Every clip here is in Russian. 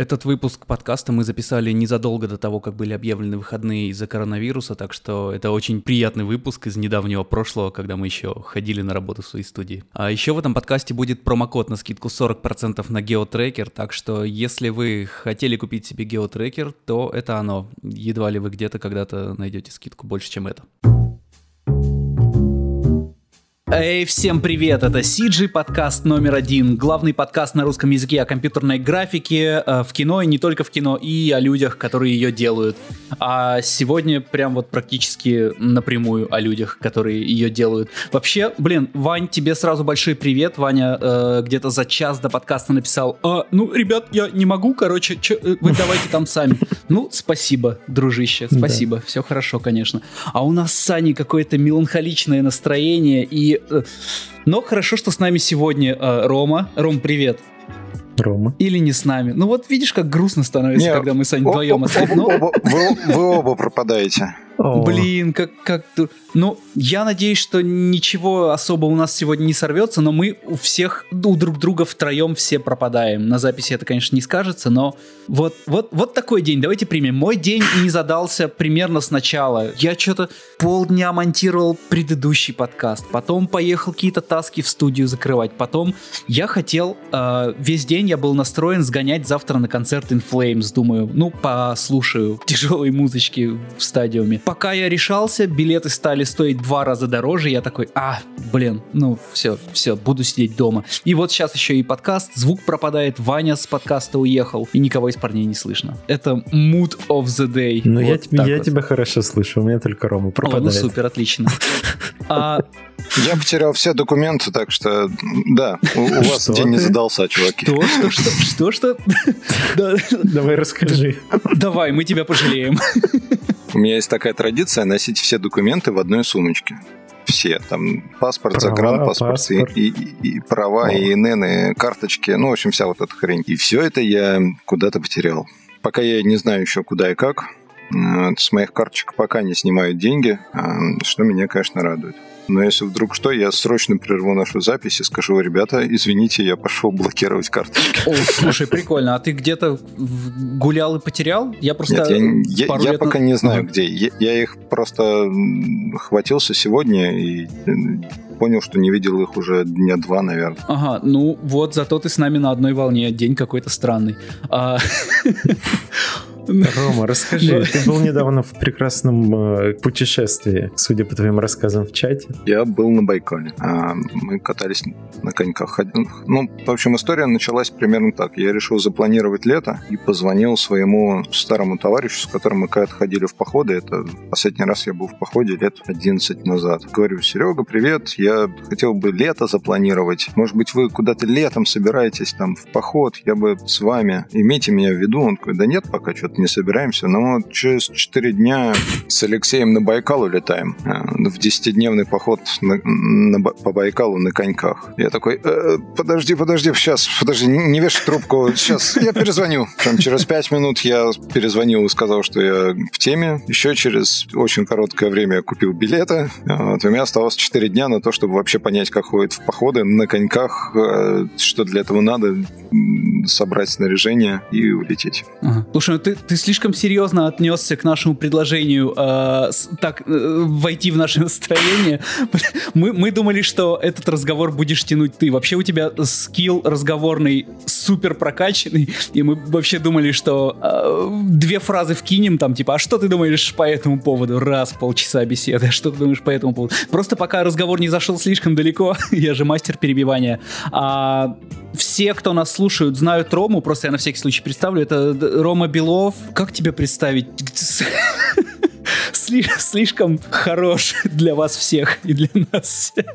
Этот выпуск подкаста мы записали незадолго до того, как были объявлены выходные из-за коронавируса, так что это очень приятный выпуск из недавнего прошлого, когда мы еще ходили на работу в своей студии. А еще в этом подкасте будет промокод на скидку 40% на геотрекер, так что если вы хотели купить себе геотрекер, то это оно. Едва ли вы где-то когда-то найдете скидку больше, чем это. Эй, всем привет! Это CG подкаст номер один. Главный подкаст на русском языке о компьютерной графике э, в кино и не только в кино, и о людях, которые ее делают. А сегодня прям вот практически напрямую о людях, которые ее делают. Вообще, блин, Вань, тебе сразу большой привет. Ваня э, где-то за час до подкаста написал, а, ну, ребят, я не могу, короче, чё, э, вы давайте там сами. Ну, спасибо, дружище, спасибо, да. все хорошо, конечно. А у нас с Саней какое-то меланхоличное настроение, и Но хорошо, что с нами сегодня э, Рома. Ром, привет. Рома. Или не с нами. Ну вот видишь, как грустно становится, не, когда мы с Аней вдвоем остаемся. Вы, вы оба пропадаете. Блин, как, как... Ну, я надеюсь, что ничего особо у нас сегодня не сорвется, но мы у всех, у друг друга втроем все пропадаем. На записи это, конечно, не скажется, но вот, вот, вот такой день. Давайте примем. Мой день не задался примерно сначала. Я что-то полдня монтировал предыдущий подкаст, потом поехал какие-то таски в студию закрывать, потом я хотел... Э, весь день я был настроен сгонять завтра на концерт In Flames. Думаю, ну, послушаю тяжелой музычки в стадиуме пока я решался, билеты стали стоить два раза дороже, я такой, а, блин, ну все, все, буду сидеть дома. И вот сейчас еще и подкаст, звук пропадает, Ваня с подкаста уехал, и никого из парней не слышно. Это mood of the day. Ну вот я, тебя, я вот. тебя хорошо слышу, у меня только Рома пропадает. О, ну супер, отлично. А... Я потерял все документы, так что да, у, у вас что день ты? не задался, чуваки. Что, что, что, что, что? Давай расскажи. Давай, мы тебя пожалеем. У меня есть такая традиция носить все документы в одной сумочке. Все, там паспорт, права, загранпаспорт, паспорт. И, и, и права, О. и ИНН, и карточки, ну, в общем, вся вот эта хрень. И все это я куда-то потерял. Пока я не знаю еще куда и как, э, с моих карточек пока не снимают деньги, э, что меня, конечно, радует. Но если вдруг что, я срочно прерву нашу запись и скажу, ребята, извините, я пошел блокировать карточки. О, слушай, прикольно. А ты где-то гулял и потерял? Я просто Нет, я, я, я пока не знаю, где. Я, я их просто хватился сегодня и понял, что не видел их уже дня два, наверное. Ага, ну вот, зато ты с нами на одной волне. День какой-то странный. Рома, расскажи, ты был недавно в прекрасном э, путешествии, судя по твоим рассказам в чате. Я был на Байкале. А, мы катались на коньках. Ну, в общем, история началась примерно так. Я решил запланировать лето и позвонил своему старому товарищу, с которым мы когда-то ходили в походы. Это последний раз я был в походе лет 11 назад. Говорю, Серега, привет, я хотел бы лето запланировать. Может быть, вы куда-то летом собираетесь там в поход, я бы с вами. Имейте меня в виду. Он такой, да нет, пока что-то не собираемся, но через 4 дня с Алексеем на Байкал улетаем. Э, в 10-дневный поход на, на, по Байкалу на коньках. Я такой, э, подожди, подожди, сейчас, подожди, не, вешай трубку, сейчас я перезвоню. Там, через 5 минут я перезвонил и сказал, что я в теме. Еще через очень короткое время я купил билеты. Вот, у меня оставалось 4 дня на то, чтобы вообще понять, как ходит в походы на коньках, э, что для этого надо, собрать снаряжение и улететь. Ага. Слушай, ну ты, ты слишком серьезно отнесся к нашему предложению э, так э, войти в наше настроение. Мы, мы думали, что этот разговор будешь тянуть ты. Вообще у тебя скилл разговорный супер прокачанный, и мы вообще думали, что э, две фразы вкинем там, типа, а что ты думаешь по этому поводу? Раз, полчаса беседы, а что ты думаешь по этому поводу? Просто пока разговор не зашел слишком далеко, я же мастер перебивания, а все, кто нас слушают, знают Рому, просто я на всякий случай представлю, это Рома Белов, как тебе представить? Слишком хорош для вас всех и для нас всех.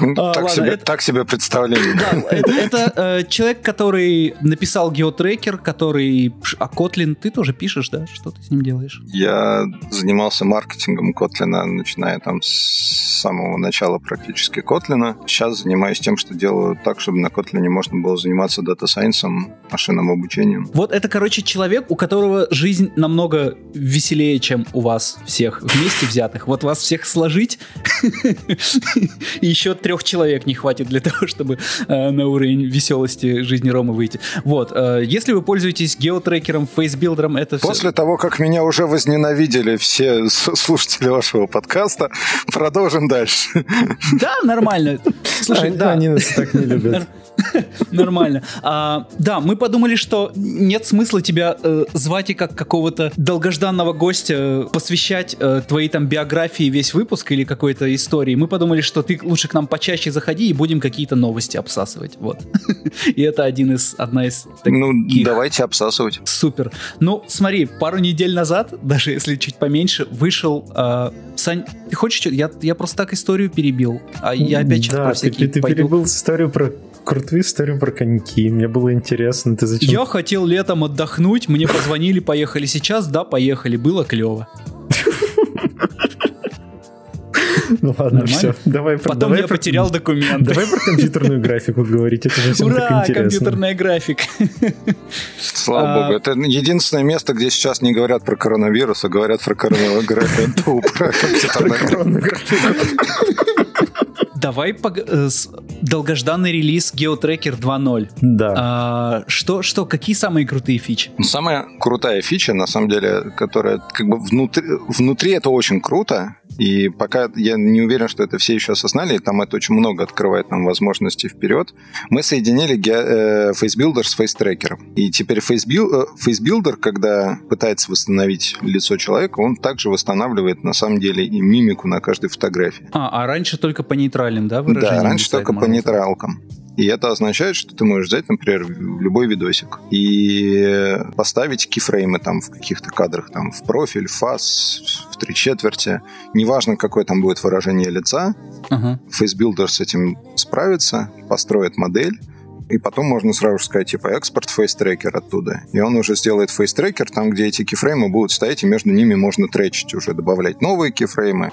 Ну, а, так, ладно, себе, это, так себе представление. Да, это, это э, человек, который написал геотрекер, который... А Kotlin ты тоже пишешь, да? Что ты с ним делаешь? Я занимался маркетингом Kotlin, начиная там с самого начала практически Kotlin. Сейчас занимаюсь тем, что делаю так, чтобы на Kotlin можно было заниматься дата-сайенсом, машинным обучением. Вот это, короче, человек, у которого жизнь намного веселее, чем у вас всех вместе взятых. Вот вас всех сложить еще трех человек не хватит для того, чтобы э, на уровень веселости жизни Ромы выйти. Вот, э, если вы пользуетесь геотрекером, фейсбилдером, это все... После того, как меня уже возненавидели все слушатели вашего подкаста, продолжим дальше. Да, нормально. Слушай, да. Они нас так не любят. Нормально. А, да, мы подумали, что нет смысла тебя э, звать и как какого-то долгожданного гостя э, посвящать э, твоей там биографии весь выпуск или какой-то истории. Мы подумали, что ты лучше к нам почаще заходи и будем какие-то новости обсасывать. Вот. И это один из, одна из таких. Ну, давайте обсасывать. Супер. Ну, смотри, пару недель назад, даже если чуть поменьше, вышел... э, Сань, ты хочешь Я, я просто так историю перебил. А я опять сейчас Да, про ты, всякие ты пойду. перебыл историю про крутую историю про коньки. Мне было интересно, ты зачем? Я хотел летом отдохнуть, мне позвонили, поехали сейчас, да, поехали, было клево. Ну ладно, Нормально? все. Давай Потом давай я про- потерял документы. Давай про компьютерную графику говорить, это же всем Ура, так интересно. компьютерная график. Слава А- богу. Это единственное место, где сейчас не говорят про коронавирус, а говорят про коронавирус. Про компьютерную графику. Давай пог- э, долгожданный релиз GeoTracker 2.0. Да. А, Что, что, какие самые крутые фичи? Ну, Самая крутая фича, на самом деле, которая как бы внутри, внутри это очень круто, и пока я не уверен, что это все еще осознали, и там это очень много открывает нам возможностей вперед, мы соединили ге- э, с FaceTracker. И теперь FaceBuil- э, когда пытается восстановить лицо человека, он также восстанавливает на самом деле и мимику на каждой фотографии. А, а раньше только по нейтральным, да, выражениям? Да, раньше только по нейтралкам. И это означает, что ты можешь взять, например, любой видосик и поставить кифреймы там в каких-то кадрах, там в профиль, в фас, в три четверти. Неважно, какое там будет выражение лица, Ага. FaceBuilder с этим справится, построит модель, и потом можно сразу же сказать, типа, экспорт FaceTracker оттуда. И он уже сделает FaceTracker там, где эти кифреймы будут стоять, и между ними можно тречить уже, добавлять новые кифреймы,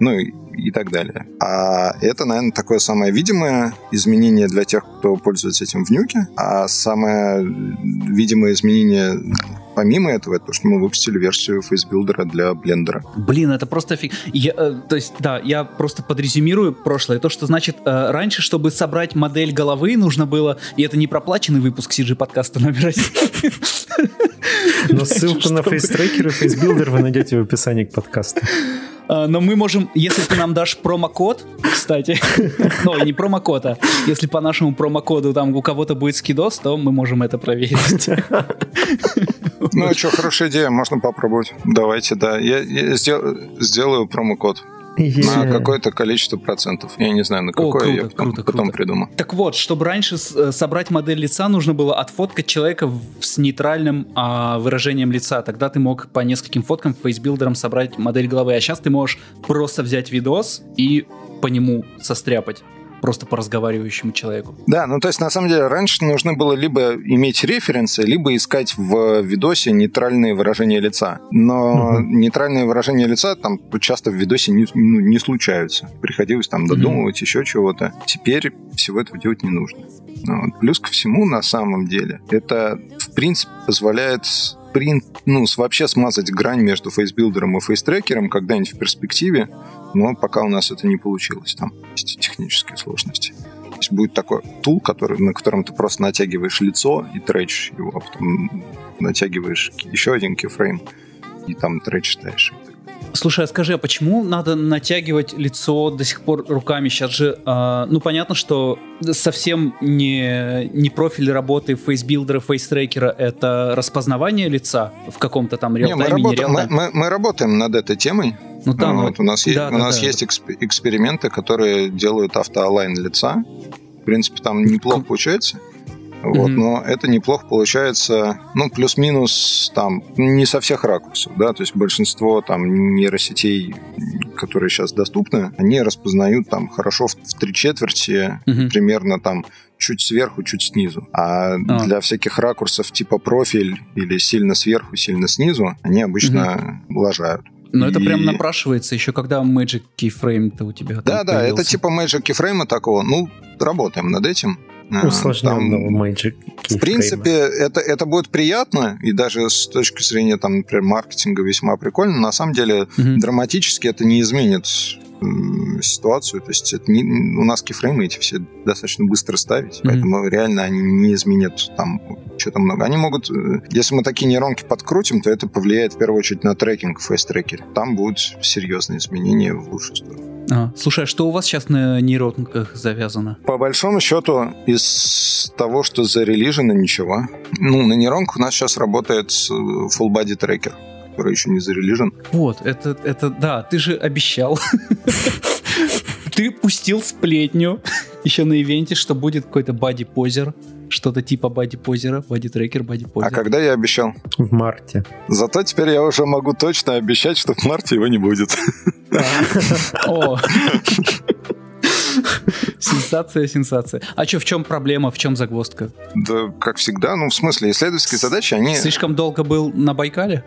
ну и, и так далее. А это, наверное, такое самое видимое изменение для тех, кто пользуется этим в нюке. А самое видимое изменение помимо этого, это то, что мы выпустили версию FaceBuilder для блендера. Блин, это просто фиг. Я, э, то есть, да, я просто подрезюмирую прошлое. То, что значит, э, раньше, чтобы собрать модель головы, нужно было, и это не проплаченный выпуск CG подкаста набирать. Но ссылку на FaceTracker и FaceBuilder вы найдете в описании к подкасту. А, Но мы можем, если ты нам дашь промокод, кстати, ну, не промокод, а если по нашему промокоду там у кого-то будет скидос, то мы можем это проверить. Ну, что, хорошая идея, можно попробовать. Давайте, да. Я, я сдел- сделаю промокод на Е. какое-то количество процентов. Я не знаю, на какое, круто, я потом, круто, потом круто. придумаю. Так вот, чтобы раньше э, собрать модель лица, нужно было отфоткать человека с нейтральным а, выражением лица. Тогда ты мог по нескольким фоткам фейсбилдером собрать модель головы. А сейчас ты можешь просто взять видос и по нему состряпать. Просто по разговаривающему человеку. Да, ну то есть на самом деле раньше нужно было либо иметь референсы, либо искать в видосе нейтральные выражения лица. Но Мгм. нейтральные выражения лица там часто в видосе не, ну, не случаются. Приходилось там додумывать еще чего-то. Теперь всего этого делать не нужно. Ну, вот. Плюс ко всему, на самом деле, это в принципе позволяет прин- ну, вообще смазать грань между FaceBuilder'ом и FaceTracker'ом когда-нибудь в перспективе, но пока у нас это не получилось. Там есть технические сложности. То есть будет такой tool, который, на котором ты просто натягиваешь лицо и тречишь его, а потом натягиваешь еще один keyframe и там тречишь дальше. Слушай, а скажи, а почему надо натягивать лицо до сих пор руками? Сейчас же, а, ну понятно, что совсем не, не профиль работы FaceBuilder'а, FaceTracker'а, это распознавание лица в каком-то там Не, мы, real-time'е, не работаем, мы, real-time'е. мы- мы работаем над этой темой. Ну да, ну, Вот, у нас, есть, да, у да, нас да. есть эксп- эксперименты, которые делают автоалайн лица. В принципе, там неплохо получается. Вот, Мгм. но это неплохо получается, ну, плюс-минус там, не со всех ракурсов, да, то есть большинство там нейросетей, которые сейчас доступны, они распознают там хорошо в, в три четверти, Мгм. примерно там чуть сверху, чуть снизу. А, для всяких ракурсов типа профиль или сильно сверху, сильно снизу, они обычно лажают. Но это И- прям напрашивается еще, когда Magic Keyframe-то у тебя Да, да, это появился. типа Magic Keyframe такого. Ну, работаем над этим. А, Усложненного Magic В принципе, это, это будет приятно, и даже с точки зрения, там, например, маркетинга весьма прикольно. На самом деле, Мгм. драматически это не изменит ситуацию. То есть это не, у нас кифреймы эти все достаточно быстро ставить, mm-hmm. поэтому реально они не изменят там что-то много. Они могут, если мы такие нейронки подкрутим, то это повлияет в первую очередь на трекинг в FaceTracker'е. Там будут серьезные изменения в лучшую сторону. А, слушай, а что у вас сейчас на нейронках завязано? По большому счету, из того, что зарелижено, ничего. Ну, на нейронках у нас сейчас работает э, full body трекер который еще не зарелижен. Вот, это, это, да, ты же обещал. Ты пустил сплетню еще на ивенте, что будет какой-то body poser. Что-то типа бади-позера, бади-трекер, бади-позер. А когда я обещал? В марте. Зато теперь я уже могу точно обещать, что в марте его не будет. О. Сенсация, сенсация. А что, в чем проблема, в чем загвоздка? Да, как всегда, ну, в смысле, исследовательские задачи, они... Слишком долго был на Байкале?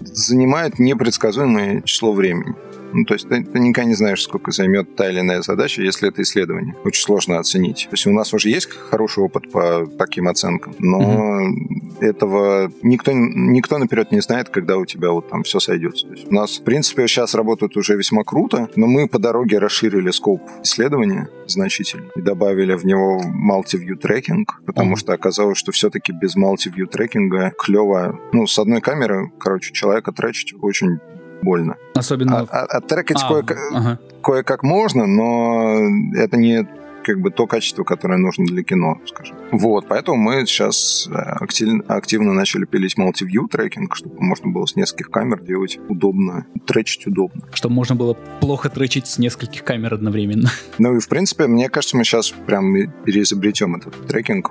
Занимают непредсказуемое число времени. Ну, то есть ты, ты никогда не знаешь, сколько займет та или иная задача, если это исследование. Очень сложно оценить. То есть у нас уже есть хороший опыт по таким оценкам, но mm-hmm. этого никто, никто наперед не знает, когда у тебя вот там все сойдется. То есть у нас, в принципе, сейчас работают уже весьма круто, но мы по дороге расширили скоп исследования значительно и добавили в него multi-view трекинг, потому mm-hmm. что оказалось, что все-таки без multi-view трекинга клево, ну, с одной камеры, короче, человека тречить очень больно. Особенно... А, а, оттрекать а, кое- ага. кое-как можно, но это не как бы то качество, которое нужно для кино, скажем. Вот, поэтому мы сейчас э, активно, активно начали пилить multi-view трекинг, чтобы можно было с нескольких камер делать удобно, тречить удобно. Чтобы можно было плохо тречить с нескольких камер одновременно. Ну и, в принципе, мне кажется, мы сейчас прям переизобретем этот трекинг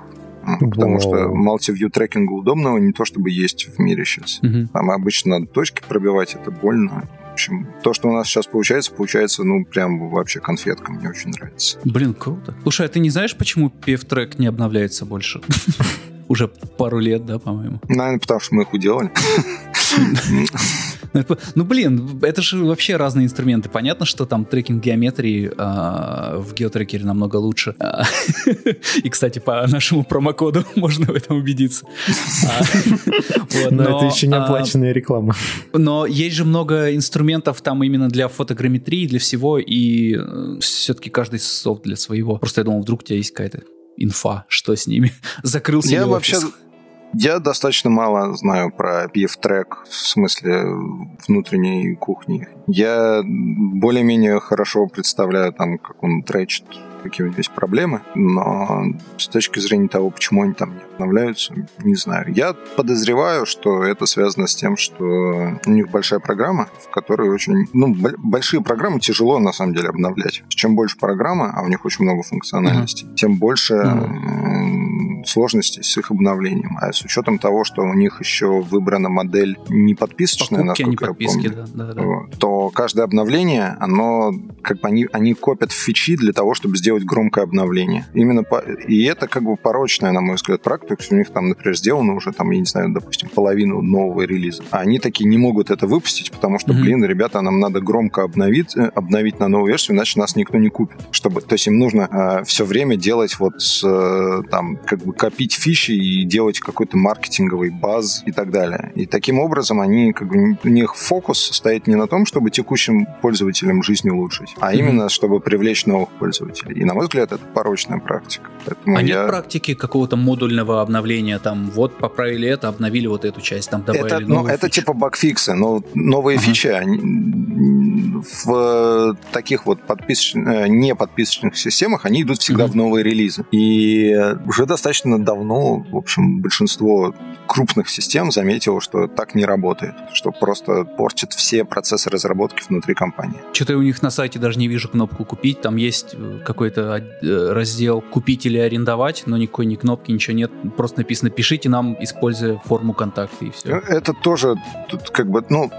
Потому что multi-view трекинга удобного не то чтобы есть в мире сейчас. Угу. Там обычно надо точки пробивать, это больно. В общем, то, что у нас сейчас получается, получается, ну, прям вообще конфетка. Мне очень нравится. Блин, круто. Слушай, а ты не знаешь, почему PF-трек не обновляется больше? Уже пару лет, да, по-моему? Наверное, потому что мы их уделали. Ну, блин, это же вообще разные инструменты. Понятно, что там трекинг геометрии э, в геотрекере намного лучше. А, и, кстати, по нашему промокоду можно в этом убедиться. А, но это еще не оплаченная реклама. Но есть же много инструментов там именно для фотограмметрии, для всего, и э, все-таки каждый софт для своего. Просто я думал, вдруг у тебя есть какая-то инфа, что с ними. Закрылся Я вообще я достаточно мало знаю про PF-трек в смысле внутренней кухни. Я более-менее хорошо представляю там, как он тречит, какие у него есть проблемы, но с точки зрения того, почему они там не обновляются, не знаю. Я подозреваю, что это связано с тем, что у них большая программа, в которой очень... Ну, большие программы тяжело, на самом деле, обновлять. Чем больше программа, а у них очень много функциональностей, mm-hmm. тем больше mm-hmm. сложностей с их обновлением. А с учетом того, что у них еще выбрана модель не подписочная, Покупки, насколько не подписки, я помню, да, да, да. то каждое обновление, оно как бы они, они копят фичи для того, чтобы сделать громкое обновление. Именно по... И это как бы порочная, на мой взгляд, практика. То есть у них там, например, сделано уже, там, я не знаю, допустим, половину нового релиза. А они такие не могут это выпустить, потому что, mm-hmm. блин, ребята, нам надо громко обновить, э, обновить на новую версию, иначе нас никто не купит. Чтобы... То есть им нужно э, все время делать вот э, там, как бы копить фичи и делать какой-то маркетинговый баз и так далее. И таким образом они, как бы, у них фокус стоит не на том, чтобы текущим пользователям жизнь улучшить, а mm-hmm. именно чтобы привлечь новых пользователей. И, на мой взгляд, это порочная практика. Поэтому а я... нет практики какого-то модульного обновления? Там вот поправили это, обновили вот эту часть, там добавили это, ну, это типа багфиксы, но новые ага. фичи они, в таких вот подписочных, э, не подписочных системах они идут всегда mm-hmm. в новые релизы. И уже достаточно давно, в общем, большинство крупных систем заметило, что так не работает, что просто портит все процессы разработки внутри компании. Что-то я у них на сайте даже не вижу кнопку «Купить», там есть э, какой-то э, раздел «Купить или арендовать», но никакой ни кнопки, ничего нет, просто написано «Пишите нам, используя форму контакта» и все. Это тоже тут как бы, ну,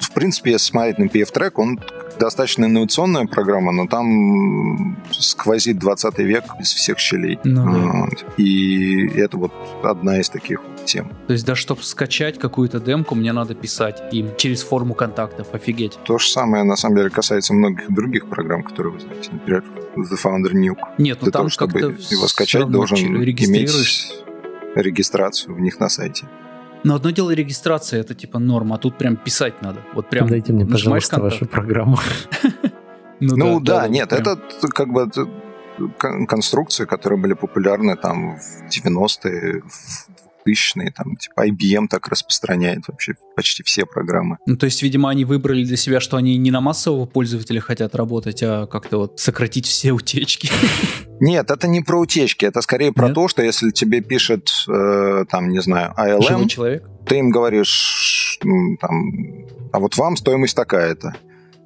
в принципе, если смотреть на PF-трек, он достаточно инновационная программа, но там сквозит 20 век из всех щелей. Ну, вот. И это вот одна из таких тем. То есть, да, чтобы скачать какую-то демку, мне надо писать им через форму контактов, офигеть. То же самое, на самом деле, касается многих других программ, которые вы знаете. Например, The Founder Nuke. Нет, ну Для там того, чтобы его скачать, должен иметь регистрацию в них на сайте. Но одно дело регистрация, это типа норма, а тут прям писать надо. Вот прям Дайте мне, пожалуйста, контакт. вашу программу. Ну, ну да, нет, это как бы конструкции, которые были популярны там в 90-е, тысячные, там, типа IBM так распространяет вообще почти все программы. Ну, то есть, видимо, они выбрали для себя, что они не на массового пользователя хотят работать, а как-то вот сократить все утечки. Нет, это не про утечки, это скорее про Нет? то, что если тебе пишет, э, там, не знаю, ALM, Живой человек? ты им говоришь, там, а вот вам стоимость такая-то.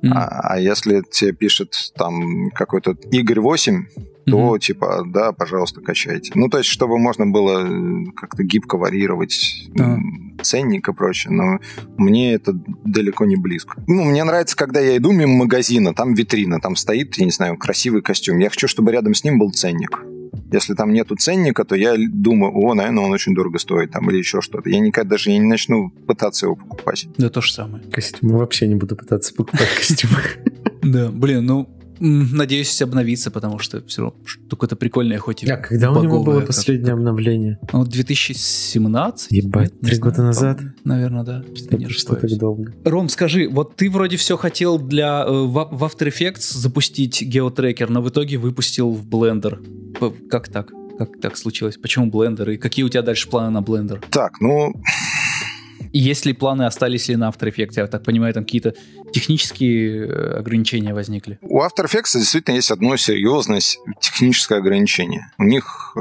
Mm. А, а если тебе пишет там какой-то Игорь 8, то mm-hmm. типа, да, пожалуйста, качайте. Ну, то есть, чтобы можно было э, как-то гибко варьировать uh ценник и прочее, но мне это далеко не близко. Ну, мне нравится, когда я иду мимо магазина, там витрина, там стоит, я не знаю, красивый костюм. Я хочу, чтобы рядом с ним был ценник. Если там нету ценника, то я думаю, о, наверное, он очень дорого стоит, там, или еще что-то. Я никогда даже не начну пытаться его покупать. Да, то же самое. Костюмы вообще не буду пытаться покупать костюмы. Да, блин, ну, Надеюсь, обновиться, потому что все равно штука-то прикольная, хоть и А когда у него было последнее как, обновление? Ну, 2017? Ебать, три года назад? Наверное, да. Что, не что так долго? Ром, скажи, вот ты вроде все хотел для э, в After Effects запустить геотрекер, но в итоге выпустил в Blender. Как так? Как так случилось? Почему Blender? И какие у тебя дальше планы на Blender? Так, ну... И есть ли планы остались ли на After Effects? Я так понимаю, там какие-то технические э, ограничения возникли? У After Effects действительно есть одно серьезное техническое ограничение. У них э,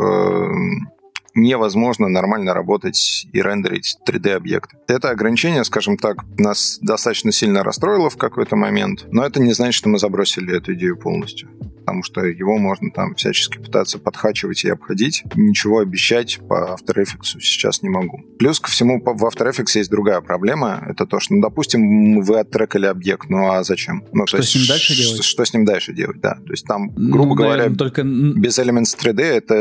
невозможно нормально работать и рендерить 3D-объекты. Это ограничение, скажем так, нас достаточно сильно расстроило в какой-то момент, но это не значит, что мы забросили эту идею полностью потому что его можно там всячески пытаться подхачивать и обходить. Ничего обещать по After Effects сейчас не могу. Плюс ко всему в After Effects есть другая проблема. Это то, что, ну, допустим, вы оттрекали объект, ну а зачем? Ну, что с ним дальше делать? Что, с ним дальше делать, да. То есть там, ну, грубо ну, говоря, наверное, только... без Elements 3D это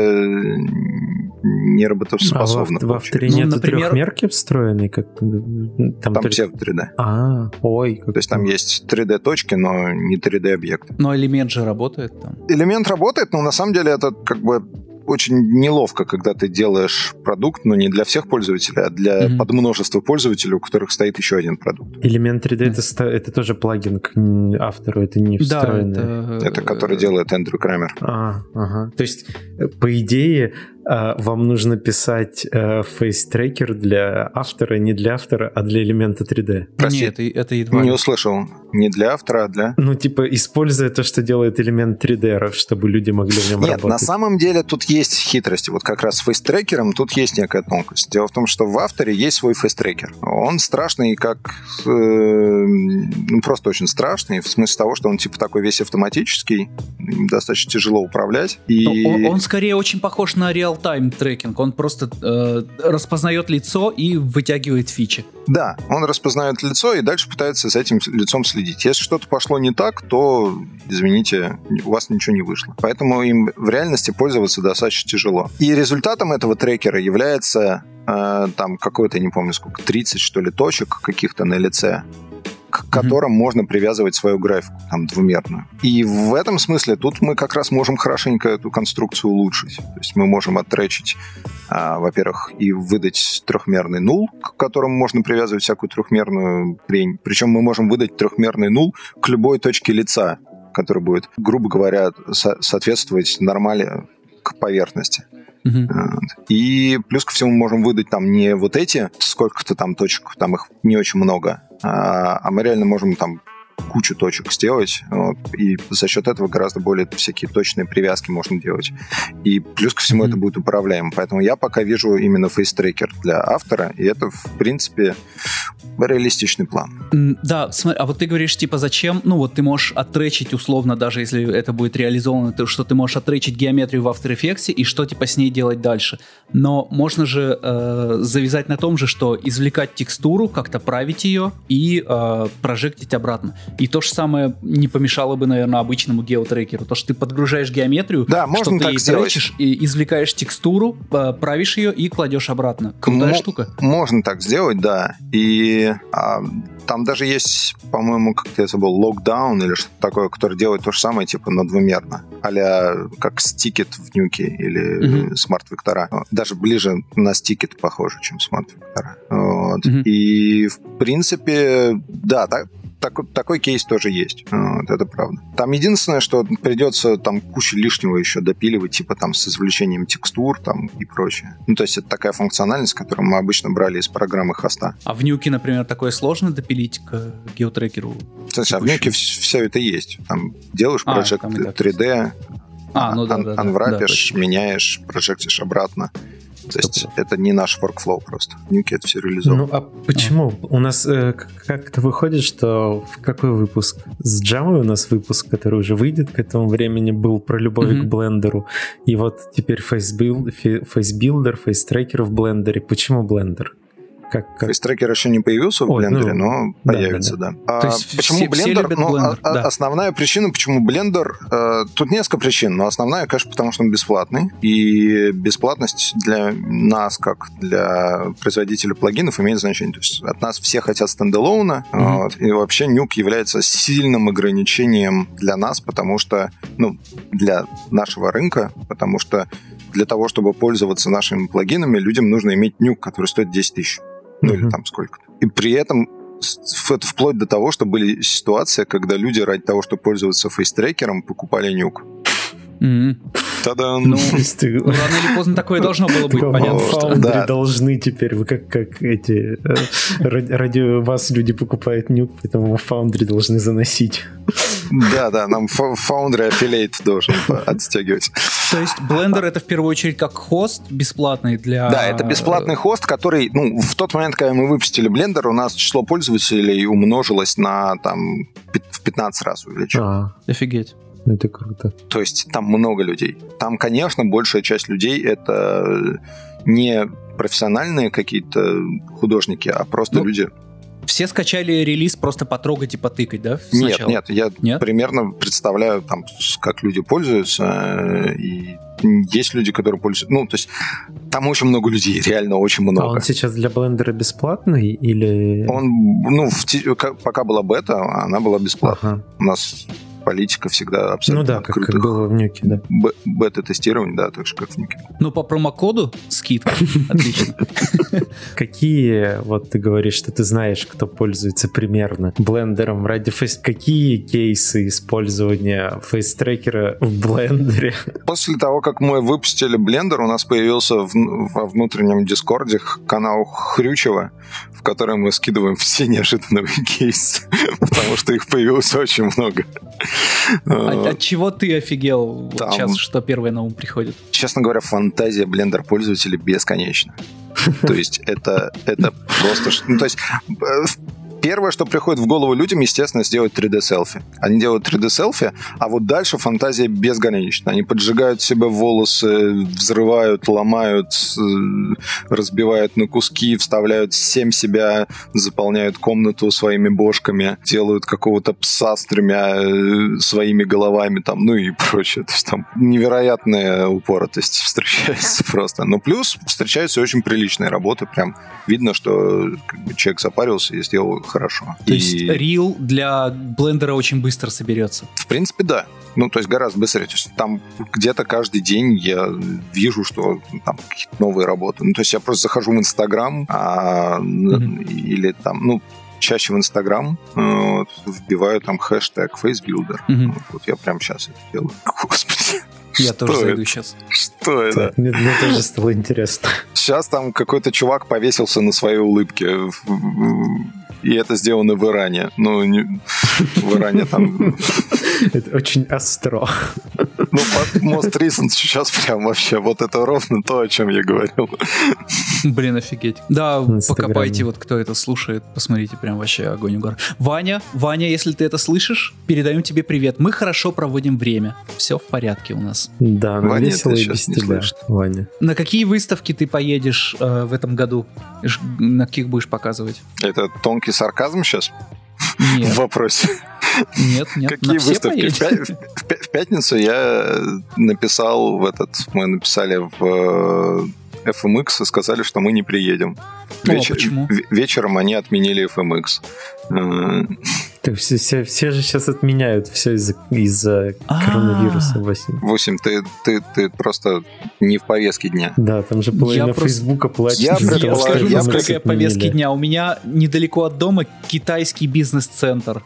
не работоспособно. А в, в авторе ну, нет например... трехмерки встроенной? Как, там там только... псевдо 3D. А, ой. То есть там есть 3D-точки, но не 3D-объект. Но элемент же работает там. Элемент работает, но на самом деле это как бы очень неловко, когда ты делаешь продукт, но не для всех пользователей, а для mm-hmm. подмножества пользователей, у которых стоит еще один продукт. Элемент 3D mm-hmm. это, это тоже плагин к автору, это не встроенный. Да, это... это который делает Эндрю Крамер. А, ага. То есть, э, по идее, вам нужно писать фейс-трекер для автора, не для автора, а для элемента 3D. Прости, Нет, это, это едва Не услышал. Не для автора, а для... Ну, типа, используя то, что делает элемент 3D, чтобы люди могли в нем Нет, работать. на самом деле тут есть хитрости. Вот как раз с FaceTracker'ом тут есть некая тонкость. Дело в том, что в авторе есть свой face tracker. Он страшный как... Э, ну, просто очень страшный, в смысле того, что он типа такой весь автоматический, достаточно тяжело управлять. И... Он, он скорее очень похож на real real-time трекинг, он просто э, распознает лицо и вытягивает фичи. Да, он распознает лицо и дальше пытается за этим лицом следить. Если что-то пошло не так, то, извините, у вас ничего не вышло. Поэтому им в реальности пользоваться достаточно тяжело. И результатом этого трекера является э, там какой-то, не помню сколько, 30 что ли точек каких-то на лице к которым mm-hmm. можно привязывать свою графику, там, двумерную. И в этом смысле тут мы как раз можем хорошенько эту конструкцию улучшить. То есть мы можем оттречить, а, во-первых, и выдать трехмерный нул, к которому можно привязывать всякую трехмерную хрень. Причем мы можем выдать трехмерный нул к любой точке лица, который будет, грубо говоря, со- соответствовать нормали к поверхности. Uh-huh. И плюс ко всему можем выдать там не вот эти, сколько-то там точек, там их не очень много, а, а мы реально можем там кучу точек сделать, вот, и за счет этого гораздо более всякие точные привязки можно делать. И плюс ко всему mm-hmm. это будет управляемо. Поэтому я пока вижу именно фейстрекер для автора, и это, в принципе, реалистичный план. Да, смотри, а вот ты говоришь, типа, зачем, ну вот ты можешь оттречить условно, даже если это будет реализовано, то, что ты можешь оттречить геометрию в After Effects и что типа с ней делать дальше. Но можно же э, завязать на том же, что извлекать текстуру, как-то править ее и э, прожектить обратно. И то же самое не помешало бы, наверное, обычному геотрекеру. То, что ты подгружаешь геометрию, да, можно что ты так тречишь, и извлекаешь текстуру, правишь ее и кладешь обратно. Крутая М- штука. Можно так сделать, да. И а, там даже есть, по-моему, как я забыл, локдаун или что-то такое, который делает то же самое, типа, но двумерно. а как StickIt в Nuke или SmartVector'а. Даже ближе на StickIt похоже, чем SmartVector'а. Вот. Mm-hmm. И, в принципе, да, так, так, такой кейс тоже есть. Вот, это правда. Там единственное, что придется там кучу лишнего еще допиливать, типа там с извлечением текстур там и прочее. Ну, то есть это такая функциональность, которую мы обычно брали из программы хоста. А в нюке, например, такое сложно допилить к геотрекеру? Есть, а в нюке все это есть. Там делаешь а, проект 3D, а, ну да, да, анврапишь, да, меняешь, прожектишь обратно. То есть это не наш workflow просто. В Нюке это все реализовано. Ну а почему? У нас э, как-то выходит, что в какой выпуск? С Java у нас выпуск, который уже выйдет к этому времени, был про любовь mm-hmm. к блендеру. И вот теперь FaceBuilder, FaceTracker в блендере. Почему Blender? Как, как... Фейстрекер еще не появился Ой, в Blender, ну, но появится, да. да. да. То есть почему все, Blender? Все ну, Blender, а, да. Основная причина, почему Blender... Э, тут несколько причин, но основная, конечно, потому что он бесплатный. И бесплатность для нас, как для производителя плагинов, имеет значение. То есть от нас все хотят стендалоуна, mm-hmm. вот, и вообще нюк является сильным ограничением для нас, потому что, ну, для нашего рынка, потому что для того, чтобы пользоваться нашими плагинами, людям нужно иметь нюк, который стоит 10 тысяч. Ну, или там сколько-то. И при этом это вплоть до того, что были ситуации, когда люди ради того, чтобы пользоваться фейстрекером, покупали нюк. Mm-hmm. Та-дам! Ну, ну, рано или поздно такое должно было быть, понятно. Фаундеры да. должны теперь, вы как, как эти, э, ради, вас люди покупают нюк, поэтому фаундеры должны заносить. Да, да, нам Foundry Affiliate должен отстегивать. То есть Blender это в первую очередь как хост бесплатный для... Да, это бесплатный хост, который, ну, в тот момент, когда мы выпустили Blender, у нас число пользователей умножилось на там в 15 раз увеличилось. А, офигеть. Это круто. То есть там много людей. Там, конечно, большая часть людей это не профессиональные какие-то художники, а просто ну, люди все скачали релиз просто потрогать и потыкать, да? Сначала? Нет, нет, я нет? примерно представляю, там, как люди пользуются, и есть люди, которые пользуются. Ну, то есть там очень много людей, реально очень много. А он сейчас для блендера бесплатный или... Он, ну, в, пока была бета, она была бесплатная. Ага. У нас политика всегда абсолютно Ну да, как, как было в Нюке, да. Бета-тестирование, да, так же, как в Нюке. Ну, по промокоду скидка. Отлично. Какие, вот ты говоришь, что ты знаешь, кто пользуется примерно Blender'ом ради Face... Какие кейсы использования FaceTracker'а в Blender'е? После того, как мы выпустили Blender, у нас появился в, во внутреннем Discord'е канал Хрючева, в котором мы скидываем все неожиданные кейсы, потому что их появилось очень много. От, от чего ты офигел Там, сейчас, что первое на ум приходит? Честно говоря, фантазия блендер пользователя бесконечна. То есть это, это просто... Ну, то есть э, Первое, что приходит в голову людям, естественно, сделать 3D-селфи. Они делают 3D-селфи, а вот дальше фантазия безгранична. Они поджигают себе волосы, взрывают, ломают, э, разбивают на куски, вставляют семь себя, заполняют комнату своими бошками, делают какого-то пса с тремя э, своими головами, там, ну и прочее. То есть там невероятная упоротость встречается просто. Но плюс встречаются очень приличные работы, прям видно, что бы, человек запарился и сделал хорошо. То и... есть рил для блендера очень быстро соберется? В принципе, да. Ну, то есть гораздо быстрее. То есть там где-то каждый день я вижу, что там какие-то новые работы. Ну, то есть я просто захожу в Инстаграм а, mm-hmm. или там, ну, чаще в Инстаграм вот, вбиваю там хэштег FaceBuilder. Mm-hmm. Вот, вот я прямо сейчас это делаю. Господи. Я Что тоже зайду сейчас. Что это? Мне, мне тоже стало интересно. Сейчас там какой-то чувак повесился на своей улыбке и это сделано в Иране. Ну, не, в Иране там... Это очень остро. Ну, Most Recent сейчас прям вообще вот это ровно то, о чем я говорил. Блин, офигеть. Да, покопайте, вот кто это слушает, посмотрите, прям вообще огонь угар. Ваня, Ваня, если ты это слышишь, передаем тебе привет. Мы хорошо проводим время. Все в порядке у нас. Да, ну Ваня весело и без тебя, Ваня. На какие выставки ты поедешь э, в этом году? На каких будешь показывать? Это тонкий сарказм сейчас? Нет. В вопросе. Нет, нет. Какие выставки? В, в, в пятницу я написал в этот, мы написали в э, FMX и сказали, что мы не приедем. О, Вечер, почему? Вечером они отменили FMX. Так все, все, все же сейчас отменяют все из-за из коронавируса, Василий. 8, ты, ты, ты просто не в повестке дня. Да, там же половина Фейсбука платит. Я, я скажу, насколько я повестке дня. У меня недалеко от дома китайский бизнес-центр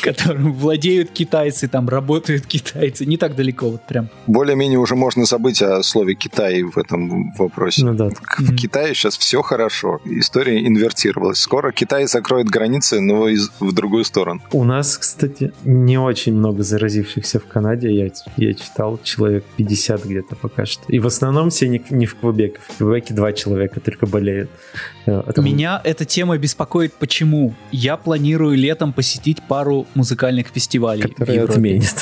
которым владеют китайцы, там работают китайцы. Не так далеко вот прям. Более-менее уже можно забыть о слове Китай в этом вопросе. Ну, да. В Китае сейчас все хорошо. История инвертировалась. Скоро Китай закроет границы, но из, в другую сторону. У нас, кстати, не очень много заразившихся в Канаде. Я, я читал человек 50 где-то пока что. И в основном все не, не в Квебеке. В Квебеке два человека только болеют. Э, это... Меня эта тема беспокоит. Почему? Я планирую летом посетить пару музыкальных фестивалей. Которые отменят.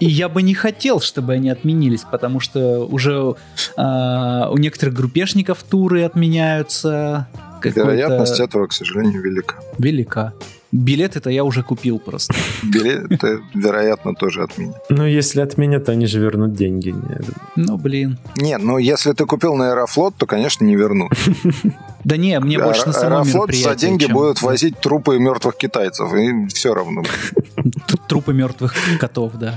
И я бы не хотел, чтобы они отменились, потому что уже э, у некоторых группешников туры отменяются. Вероятность этого, к сожалению, велика. Велика. Билеты-то я уже купил просто. Билеты, вероятно, тоже отменят. Ну, если отменят, то они же вернут деньги. Ну, блин. Не, ну если ты купил на Аэрофлот, то, конечно, не вернут. Да не, мне больше на само Аэрофлот за деньги будет возить трупы мертвых китайцев, и все равно. Трупы мертвых котов, да.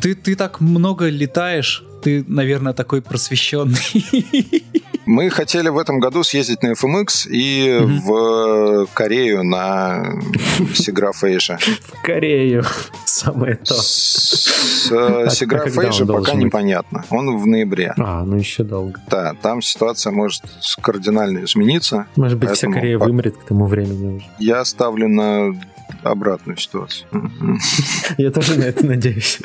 Ты, ты так много летаешь, ты, наверное, такой просвещенный. Мы хотели в этом году съездить на FMX и mm-hmm. в Корею на Сиграф Asia. В Корею. Самое то. С а Сиграф Asia пока непонятно. Он в ноябре. А, ну еще долго. Да, там ситуация может кардинально измениться. Может быть, вся Корея вымрет к тому времени уже. Я ставлю на обратную ситуацию. Я тоже на это надеюсь.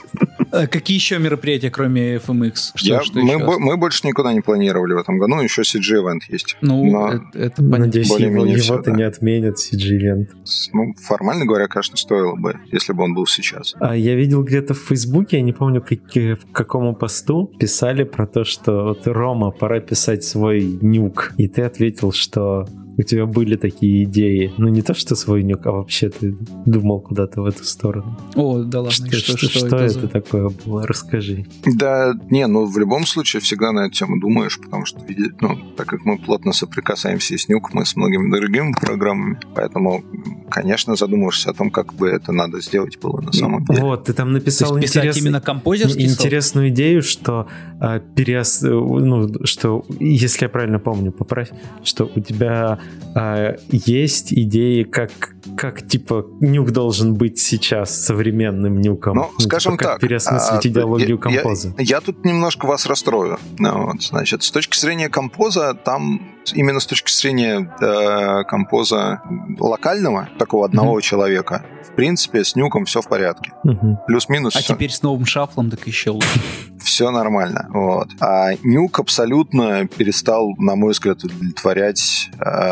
А какие еще мероприятия, кроме FMX? Что, Я, что мы, бо- мы больше никуда не планировали в этом году, ну, еще CG-эвент есть. Ну, Но это, это Надеюсь, его, его-то да. не отменят CG-эвент. Ну, формально говоря, конечно, стоило бы, если бы он был сейчас. А я видел где-то в Фейсбуке, я не помню, как, в какому посту, писали про то, что вот Рома, пора писать свой нюк. И ты ответил, что у тебя были такие идеи. Ну, не то, что свой нюк, а вообще ты думал куда-то в эту сторону. О, да ладно. Что, что, что, что, что это, это такое было? Расскажи. Да, не, ну, в любом случае всегда на эту тему думаешь, потому что, ну, так как мы плотно соприкасаемся с нюк, мы с многими другими программами, поэтому, конечно, задумываешься о том, как бы это надо сделать было на самом деле. Вот, ты там написал интерес... именно композерский интересную софт? идею, что а, перес... ну, что, если я правильно помню, поправь, что у тебя а, есть идеи, как, как типа нюк должен быть сейчас современным нюком? Ну, ну скажем типа, как. переосмыслить а, идеологию я, композа. Я, я тут немножко вас расстрою. Ну, вот, значит, с точки зрения композа, там именно с точки зрения э, композа локального, такого одного mm-hmm. человека, в принципе, с нюком все в порядке. Mm-hmm. Плюс-минус. А все. теперь с новым шафлом так еще лучше. Все нормально. Вот. А нюк абсолютно перестал, на мой взгляд, удовлетворять э,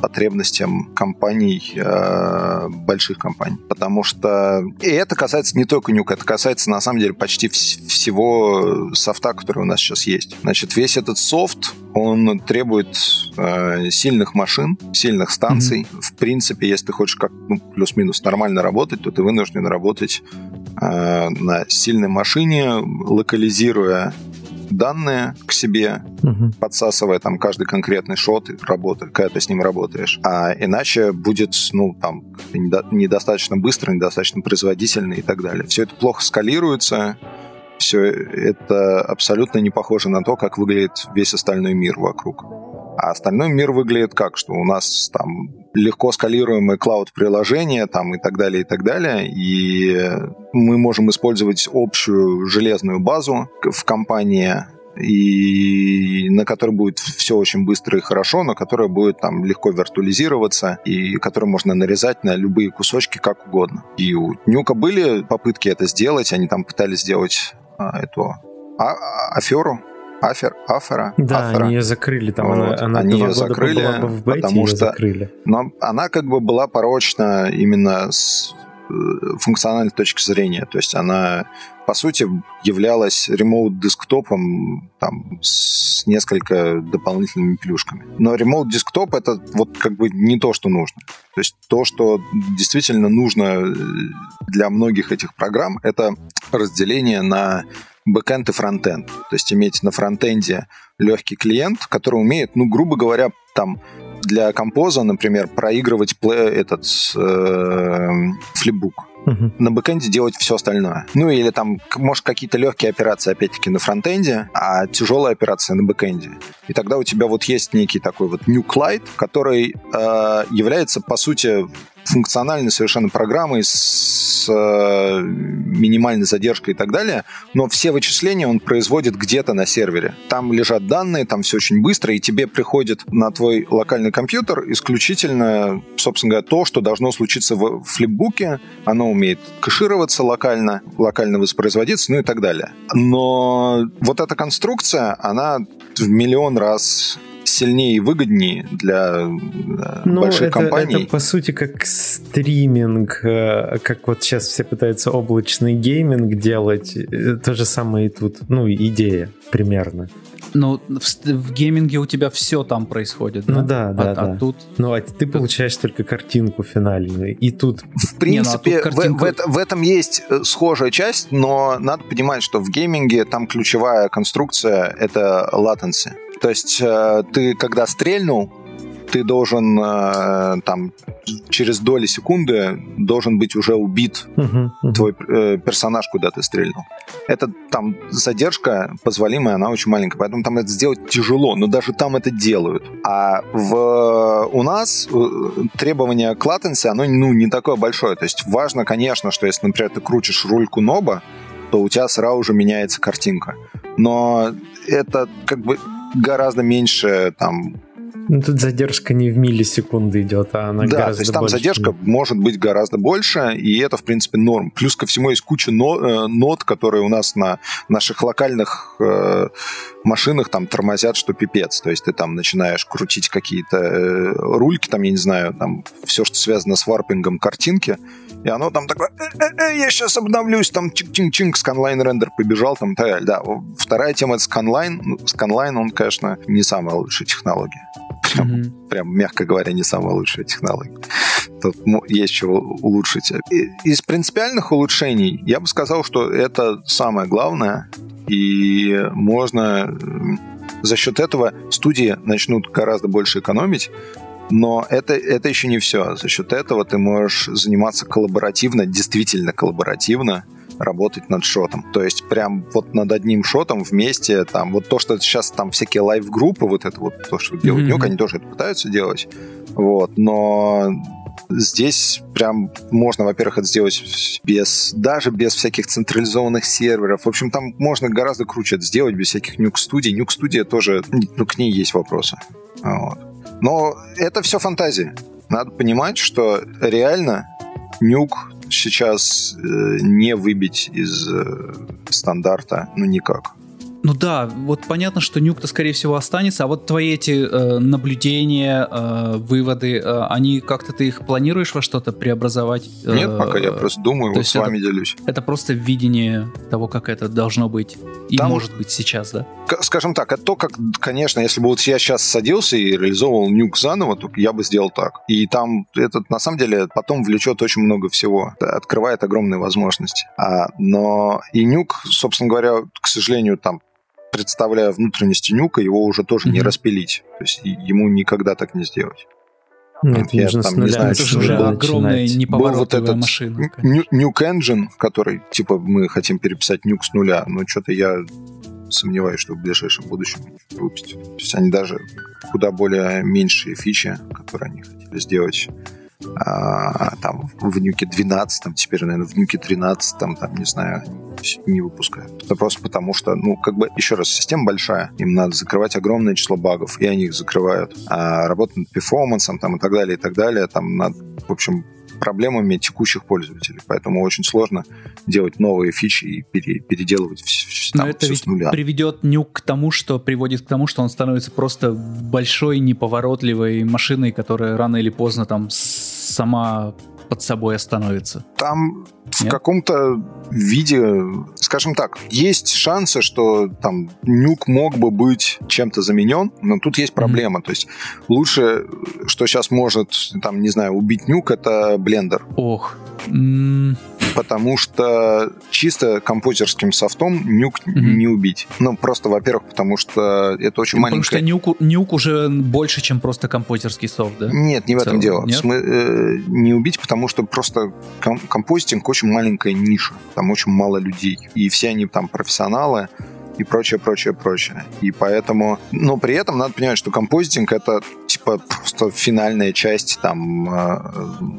потребностям компаний, э, больших компаний. Потому что... И это касается не только нюка, это касается, на самом деле, почти вс- всего софта, который у нас сейчас есть. Значит, весь этот софт, он требует э, сильных машин, сильных станций. Mm-hmm. В принципе, если ты хочешь как ну, плюс-минус нормально работать, то ты вынужден работать э, на сильной машине, локализируя данные к себе, угу. подсасывая там каждый конкретный шот, работы, когда ты с ним работаешь. А иначе будет, ну, там, недостаточно быстро, недостаточно производительно и так далее. Все это плохо скалируется, все это абсолютно не похоже на то, как выглядит весь остальной мир вокруг. А остальной мир выглядит как, что у нас там легко скалируемые клауд-приложения там и так далее, и так далее. И мы можем использовать общую железную базу в компании, и на которой будет все очень быстро и хорошо, на которой будет там легко виртуализироваться, и которую можно нарезать на любые кусочки как угодно. И у Нюка были попытки это сделать, они там пытались сделать а, эту а, аферу, афер, афера. Да, афера. они ее закрыли, там вот. она, она они ее закрыли, была в бете, потому что закрыли. Но она как бы была порочна именно с э, функциональной точки зрения, то есть она по сути являлась ремоут десктопом там с несколько дополнительными плюшками. Но ремоут десктоп это вот как бы не то, что нужно. То есть то, что действительно нужно э, для многих этих программ, это разделение на backend и frontend. То есть иметь на frontend'е легкий клиент, который умеет, ну, грубо говоря, там для композа, например, проигрывать play, этот э, flipbook. Угу. На backend'е делать все остальное. Ну или там, может, какие-то легкие операции, опять-таки, на frontend'е, а тяжелые операции на backend'е. И тогда у тебя вот есть некий такой вот Nuke Lite, который э, является, по сути, функциональной совершенно программой с э, минимальной задержкой и так далее, но все вычисления он производит где-то на сервере. Там лежат данные, там все очень быстро, и тебе приходит на твой локальный компьютер исключительно, собственно говоря, то, что должно случиться в флипбуке. Оно умеет кэшироваться локально, локально воспроизводиться, ну и так далее. Но вот эта конструкция, она в миллион раз сильнее и выгоднее для ну, больших это, компаний. Это, по сути, как стриминг, э, как вот сейчас все пытаются облачный гейминг делать. Э, то же самое и тут. Ну, идея примерно. Ну, в, в гейминге у тебя все там происходит. Ну да, да, а, да. А тут... Ну, а ты получаешь только картинку финальную. И тут... В принципе, Не, ну, а картинку... в, в, в этом есть э, схожая часть, но надо понимать, что в гейминге там ключевая конструкция — это latency. То есть э, ты, когда стрельнул, ты должен э, там через доли секунды должен быть уже убит uh-huh, uh-huh. твой э, персонаж, куда ты стрельнул. Это там задержка позволимая, она очень маленькая, поэтому там это сделать тяжело, но даже там это делают. А в, у нас требование к латенси, оно ну, не такое большое. То есть важно, конечно, что если, например, ты крутишь рульку ноба, то у тебя сразу же меняется картинка. Но это как бы гораздо меньше там ну, тут задержка не в миллисекунды идет, а она да, гораздо то есть там больше. задержка может быть гораздо больше, и это, в принципе, норм. Плюс ко всему есть куча э, нот, которые у нас на наших локальных э, машинах там тормозят, что пипец. То есть ты там начинаешь крутить какие-то э, рульки, там, я не знаю, там все, что связано с варпингом картинки, и оно там такое, э -э -э, я сейчас обновлюсь, там чик-чик-чик, scanline render побежал, там, так далее. Да, вторая тема — это scanline. Ну, scanline, он, конечно, не самая лучшая технология. Прям, mm-hmm. прям, мягко говоря, не самая лучшая технология. Тут есть чего улучшить. Из принципиальных улучшений я бы сказал, что это самое главное, и можно за счет этого студии начнут гораздо больше экономить, но это, это еще не все. За счет этого ты можешь заниматься коллаборативно, действительно коллаборативно, работать над шотом. То есть прям вот над одним шотом вместе, там, вот то, что сейчас там всякие лайв-группы, вот это вот то, что делают mm-hmm. Нюк, они тоже это пытаются делать. Вот, но здесь прям можно, во-первых, это сделать без, даже без всяких централизованных серверов. В общем, там можно гораздо круче это сделать без всяких нюк-студий. Нюк-студия тоже, ну, к ней есть вопросы. Вот. Но это все фантазии. Надо понимать, что реально нюк сейчас э, не выбить из э, стандарта, ну никак. Ну да, вот понятно, что нюк-то, скорее всего, останется, а вот твои эти э, наблюдения, э, выводы, э, они как-то ты их планируешь во что-то преобразовать? Э, Нет, пока я просто думаю, вот с вами это, делюсь. Это просто видение того, как это должно быть и Там, может быть сейчас, да? Скажем так, это то, как, конечно, если бы вот я сейчас садился и реализовывал нюк заново, то я бы сделал так. И там этот, на самом деле, потом влечет очень много всего, открывает огромные возможности. А, но и нюк, собственно говоря, к сожалению, там представляя внутренности нюка, его уже тоже mm-hmm. не распилить. То есть ему никогда так не сделать. Нет, я там не знаю, это что уже огромная неповоротливая вот этот машина. Nuke Engine, который, типа, мы хотим переписать нюк с нуля, но что-то я сомневаюсь, что в ближайшем будущем выпустят. То есть они даже куда более меньшие фичи, которые они хотели сделать, а, там в Нюке 12, теперь, наверное, в Нюке 13, там, не знаю, не выпускают. Это просто потому, что, ну, как бы, еще раз, система большая, им надо закрывать огромное число багов, и они их закрывают. А работа над перформансом, там, и так далее, и так далее, там, надо, в общем, проблемами текущих пользователей. Поэтому очень сложно делать новые фичи и пере, переделывать все, там, Но это все с нуля. приведет нюк к тому, что приводит к тому, что он становится просто большой, неповоротливой машиной, которая рано или поздно там сама под собой остановится. Там в каком-то виде, скажем так, есть шансы, что там нюк мог бы быть чем-то заменен, но тут есть проблема. Mm-hmm. То есть лучше, что сейчас может, там, не знаю, убить нюк, это блендер. Ох. Mm-hmm. Потому что чисто компьютерским софтом нюк mm-hmm. не убить. Ну, просто, во-первых, потому что это очень потому маленькая... Потому что нюк, нюк уже больше, чем просто компьютерский софт, да? Нет, не в этом дело. Нет? Смы- э, не убить, потому что просто ком- композитинг очень маленькая ниша. Там очень мало людей. И все они там профессионалы и прочее, прочее, прочее. И поэтому, но при этом надо понимать, что композитинг это типа просто финальная часть там э,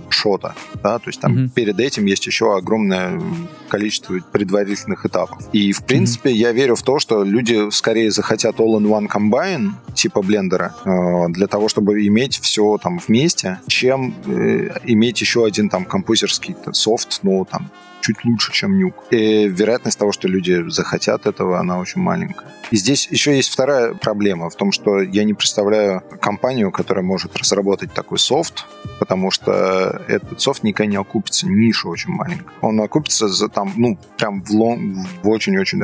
шота, да, то есть там mm-hmm. перед этим есть еще огромное количество предварительных этапов. И в принципе mm-hmm. я верю в то, что люди скорее захотят all-in-one combine типа блендера э, для того, чтобы иметь все там вместе, чем э, иметь еще один там композерский софт, ну там чуть лучше, чем нюк. И вероятность того, что люди захотят этого, она очень маленькая. И здесь еще есть вторая проблема в том, что я не представляю компанию, которая может разработать такой софт, потому что этот софт никогда не окупится, ниша очень маленькая. Он окупится за там, ну, прям в, очень-очень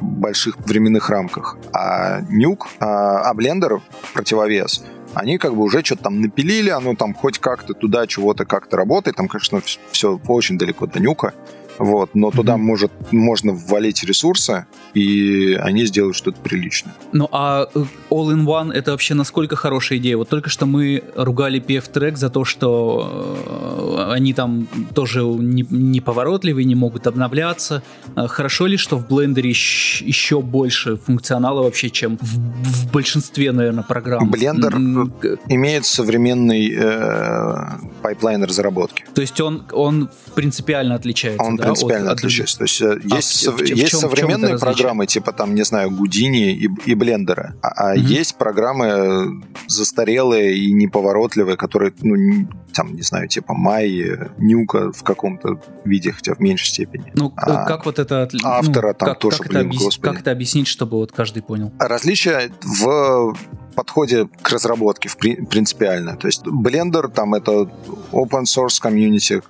больших временных рамках. А нюк, а, а блендер противовес — они как бы уже что-то там напилили, оно там хоть как-то туда чего-то как-то работает, там, конечно, все очень далеко до нюка, вот, но туда mm-hmm. может, можно ввалить ресурсы, и они сделают что-то приличное. Ну а э, All-in-One это вообще насколько хорошая идея? Вот только что мы ругали PFTrack за то, что э, они там тоже неповоротливые, не могут обновляться. А хорошо ли, что в Blender'е еще больше функционала вообще, чем в, в большинстве, наверное, программ? Blender mm-hmm. имеет современный э, pipeline разработки. То есть он, он принципиально отличается, он да? Принципиально от, отличается. То есть э, а есть, в, в, есть в чем, современные в программы, типа там, не знаю, Гудини и, и Blender'а, а, а угу. есть программы застарелые и неповоротливые, которые, ну, там, не знаю, типа Maya, Nuke'а в каком-то виде, хотя в меньшей степени. Ну, а, как вот это... Ну, автора ну, там как, тоже, как блин, это объяс... Как это объяснить, чтобы вот каждый понял? Различия в подходе к разработке принципиально. То есть Blender там это open source community,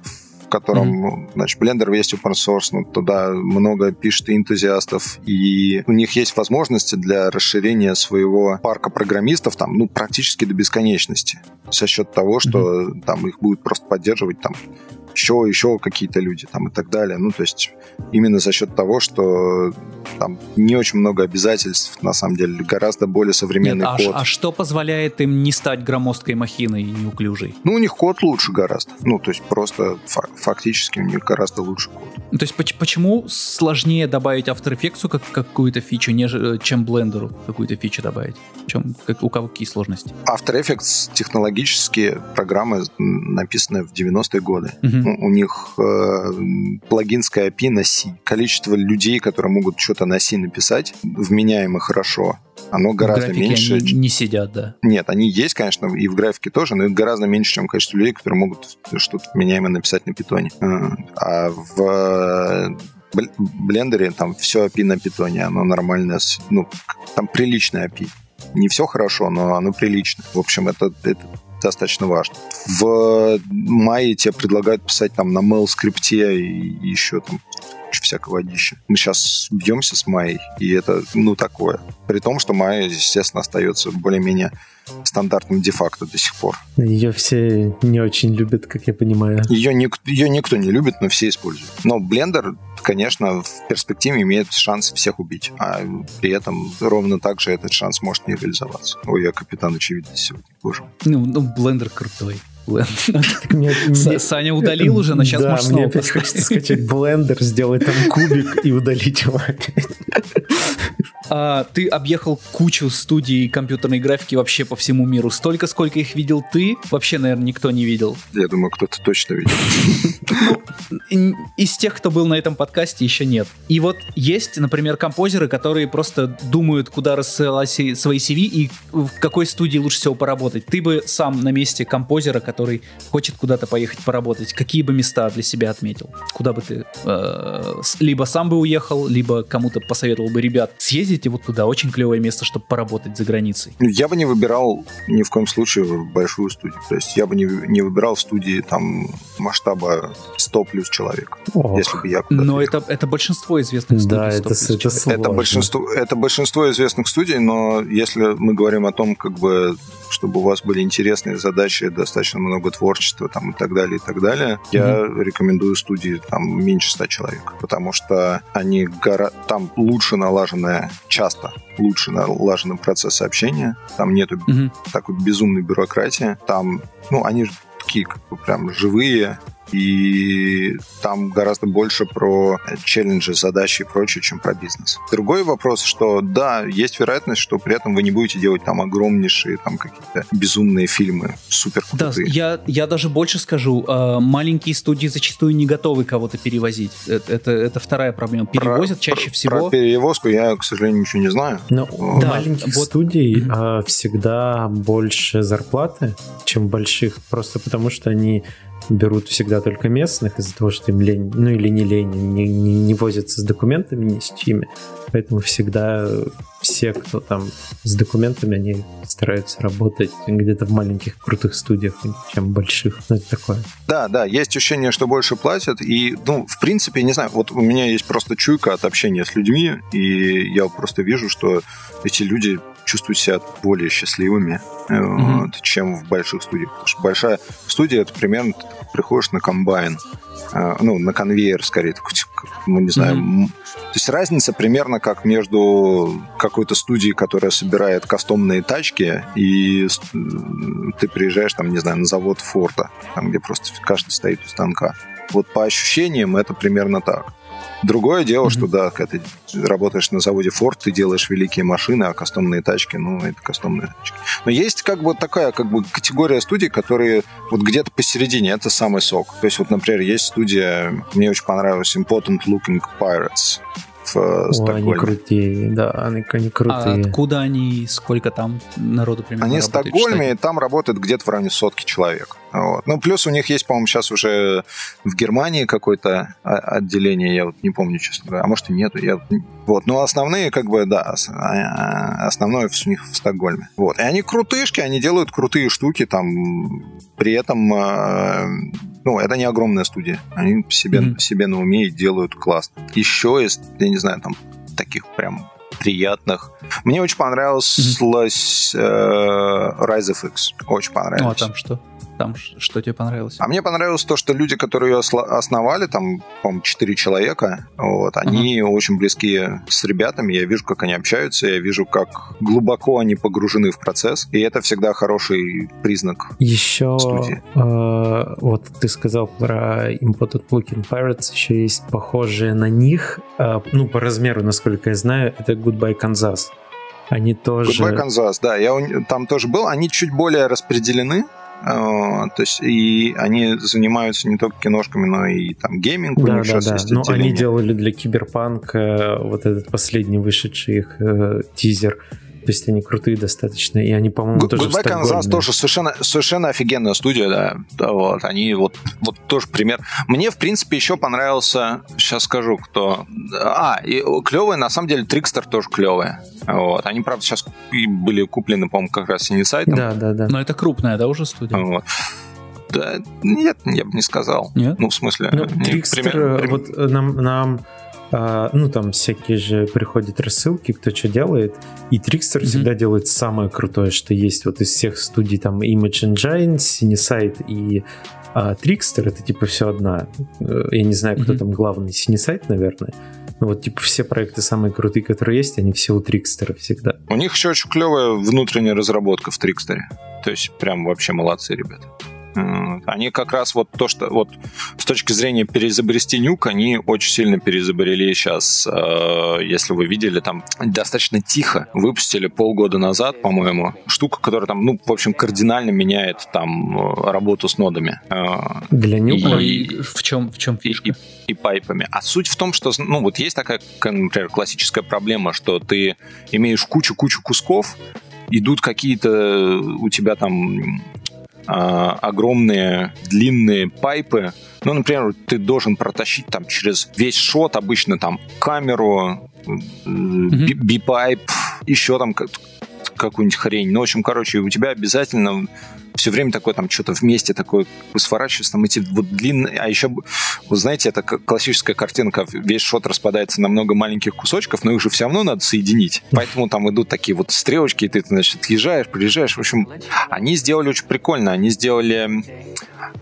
котором, mm-hmm. значит, Blender весь open source, ну, туда много пишет и энтузиастов, и у них есть возможности для расширения своего парка программистов там, ну, практически до бесконечности за счет того, что mm-hmm. там их будет просто поддерживать там еще, еще какие-то люди там и так далее. Ну, то есть именно за счет того, что там не очень много обязательств, на самом деле, гораздо более современный Нет, код. А, а что позволяет им не стать громоздкой махиной и неуклюжей? Ну, у них код лучше гораздо. Ну, то есть просто фактически у них гораздо лучше код. Ну, то есть почему сложнее добавить After Effects как какую-то фичу, нежели, чем Blender какую-то фичу добавить? Чем, как, у кого какие сложности? After Effects технологические программы написаны в 90-е годы. Угу у них э, плагинская API на C. Количество людей, которые могут что-то на C написать, вменяемо хорошо, оно гораздо в меньше. Они не сидят, да. Нет, они есть, конечно, и в графике тоже, но их гораздо меньше, чем количество людей, которые могут что-то вменяемо написать на питоне. А, а в блендере там все API на питоне, оно нормальное, ну, там приличное API. Не все хорошо, но оно прилично. В общем, это, это достаточно важно. В мае тебе предлагают писать там на mail скрипте и еще там всякого водища. Мы сейчас бьемся с Майей, и это, ну, такое. При том, что Майя, естественно, остается более-менее стандартным де-факто до сих пор. Ее все не очень любят, как я понимаю. Ее, ник- ее никто не любит, но все используют. Но Blender, конечно, в перспективе имеет шанс всех убить, а при этом ровно так же этот шанс может не реализоваться. Ой, я капитан очевидности сегодня, боже. Ну, ну Blender крутой. Саня удалил уже, но сейчас можешь снова мне опять хочется скачать блендер, сделать там кубик и удалить его опять. А, ты объехал кучу студий компьютерной графики вообще по всему миру. Столько, сколько их видел ты, вообще, наверное, никто не видел. Я думаю, кто-то точно видел. Ну, из тех, кто был на этом подкасте, еще нет. И вот есть, например, композеры, которые просто думают, куда рассылать свои CV и в какой студии лучше всего поработать. Ты бы сам на месте композера, который хочет куда-то поехать поработать, какие бы места для себя отметил? Куда бы ты э, либо сам бы уехал, либо кому-то посоветовал бы, ребят, съездить поедете вот туда, очень клевое место, чтобы поработать за границей. Я бы не выбирал ни в коем случае большую студию. То есть я бы не, не выбирал студии там масштаба 100 плюс человек, Ох. если бы я Но это, это большинство известных студий. Да, это, это, это, большинство, это большинство известных студий, но если мы говорим о том, как бы чтобы у вас были интересные задачи, достаточно много творчества там, и так далее, и так далее, mm-hmm. я рекомендую студии там меньше 100 человек, потому что они гора... там лучше налаженная, часто лучше налаженный процесс общения, там нету mm-hmm. такой безумной бюрократии, там, ну, они же такие как бы прям живые, и там гораздо больше про челленджи, задачи и прочее, чем про бизнес. Другой вопрос, что да, есть вероятность, что при этом вы не будете делать там огромнейшие там какие-то безумные фильмы, супер крутые. Да, я, я даже больше скажу, а, маленькие студии зачастую не готовы кого-то перевозить. Это, это, это вторая проблема. Перевозят про, чаще про, всего... Про перевозку я, к сожалению, ничего не знаю. Но да, маленьких вот... студий mm-hmm. всегда больше зарплаты, чем больших, просто потому что они берут всегда только местных из-за того, что им лень, ну или не лень, не, не, не возятся с документами ни с чьими. Поэтому всегда все, кто там с документами, они стараются работать где-то в маленьких крутых студиях, чем больших. Ну, это такое. Да, да, есть ощущение, что больше платят. И, ну, в принципе, не знаю, вот у меня есть просто чуйка от общения с людьми, и я просто вижу, что эти люди чувствуют себя более счастливыми, mm-hmm. вот, чем в больших студиях. Потому что большая студия это примерно ты приходишь на комбайн, э, ну, на конвейер, скорее, ну, не знаю. Mm-hmm. То есть разница примерно как между какой-то студией, которая собирает кастомные тачки, и ты приезжаешь, там, не знаю, на завод Форта, там, где просто каждый стоит у станка. Вот по ощущениям это примерно так. Другое дело, mm-hmm. что да, когда ты работаешь на заводе Ford, ты делаешь великие машины, а кастомные тачки, ну, это кастомные тачки. Но есть как бы такая как бы категория студий, которые вот где-то посередине, это самый сок. То есть вот, например, есть студия, мне очень понравилась Important Looking Pirates в О, Стокгольме. Они крутые, да, они, они крутые. А откуда они, сколько там народу примерно Они в Стокгольме, и там работает где-то в районе сотки человек. Вот. Ну, плюс у них есть, по-моему, сейчас уже в Германии какое-то отделение, я вот не помню, честно говоря, а может и нету. Я... Вот. Но основные, как бы, да, а, основное у них в Стокгольме. Вот. И они крутышки, они делают крутые штуки, там, при этом а, ну, это не огромная студия. Они себе, mm-hmm. себе на уме и делают классно. Еще есть, я не знаю, там таких прям приятных. Мне очень понравилась mm-hmm. э, Rise of X. Очень понравилось. Ну, а там что? Там что тебе понравилось? А мне понравилось то, что люди, которые ее основали, там, по-моему, четыре человека, вот, они uh-huh. очень близки с ребятами, я вижу, как они общаются, я вижу, как глубоко они погружены в процесс, и это всегда хороший признак Еще, э, вот ты сказал про Imported Looking Pirates, еще есть похожие на них, э, ну, по размеру, насколько я знаю, это Goodbye Kansas. Они тоже... Goodbye Kansas, да, я там тоже был. Они чуть более распределены, то есть и они занимаются не только киношками, но и там гейминг да, у них да, сейчас да. Ну, они делали для Cyberpunk'а вот этот последний вышедший их э, teaser. То есть они крутые достаточно, и они, по-моему, тоже Goodbye Kansas тоже совершенно, совершенно офигенная студия, да. да. Вот, они вот, вот тоже пример. Мне, в принципе, еще понравился, сейчас скажу, кто... А, и клевые, на самом деле, Трикстер тоже клевые. Вот. Они, правда, сейчас были куплены, по-моему, как раз Синесайтом. Да, да, да. Но это крупная, да, уже студия? Вот. Да, нет, я бы не сказал. Нет? Ну, в смысле... Ну, Трикстер, пример, пример... вот нам, нам а, ну, там всякие же приходят рассылки, кто что делает, и Трикстер mm-hmm. всегда делает самое крутое, что есть вот из всех студий, там, Image Engine, Cinesight и а Трикстер это типа все одна. Э, я не знаю, кто mm-hmm. там главный, Синесайт, наверное. Но вот типа все проекты самые крутые, которые есть, они все у Трикстера всегда. У них еще очень клевая внутренняя разработка в Трикстере. То есть прям вообще молодцы ребята. Они как раз вот то, что вот с точки зрения переизобрести нюк, они очень сильно переизобрели сейчас. Э, если вы видели, там достаточно тихо выпустили полгода назад, по-моему, штука, которая там, ну, в общем, кардинально меняет там э, работу с нодами. Э, Для Nuke'а? И, и в чем, в чем фишка? И, и pipe'ами. А суть в том, что, ну, вот есть такая, например, классическая проблема, что ты имеешь кучу-кучу кусков, идут какие-то у тебя там а, огромные длинные pipe'ы. Ну, например, ты должен протащить там через весь shot, обычно там камеру, B-Pipe, еще там какую-нибудь хрень. Ну, в общем, короче, у тебя обязательно все время такое там что-то вместе такое сворачивается, там эти вот длинные, а еще, вы знаете, это классическая картинка, весь шот распадается на много маленьких кусочков, но их же все равно надо соединить, поэтому там идут такие вот стрелочки, и ты, значит, отъезжаешь, приезжаешь, в общем, они сделали очень прикольно, они сделали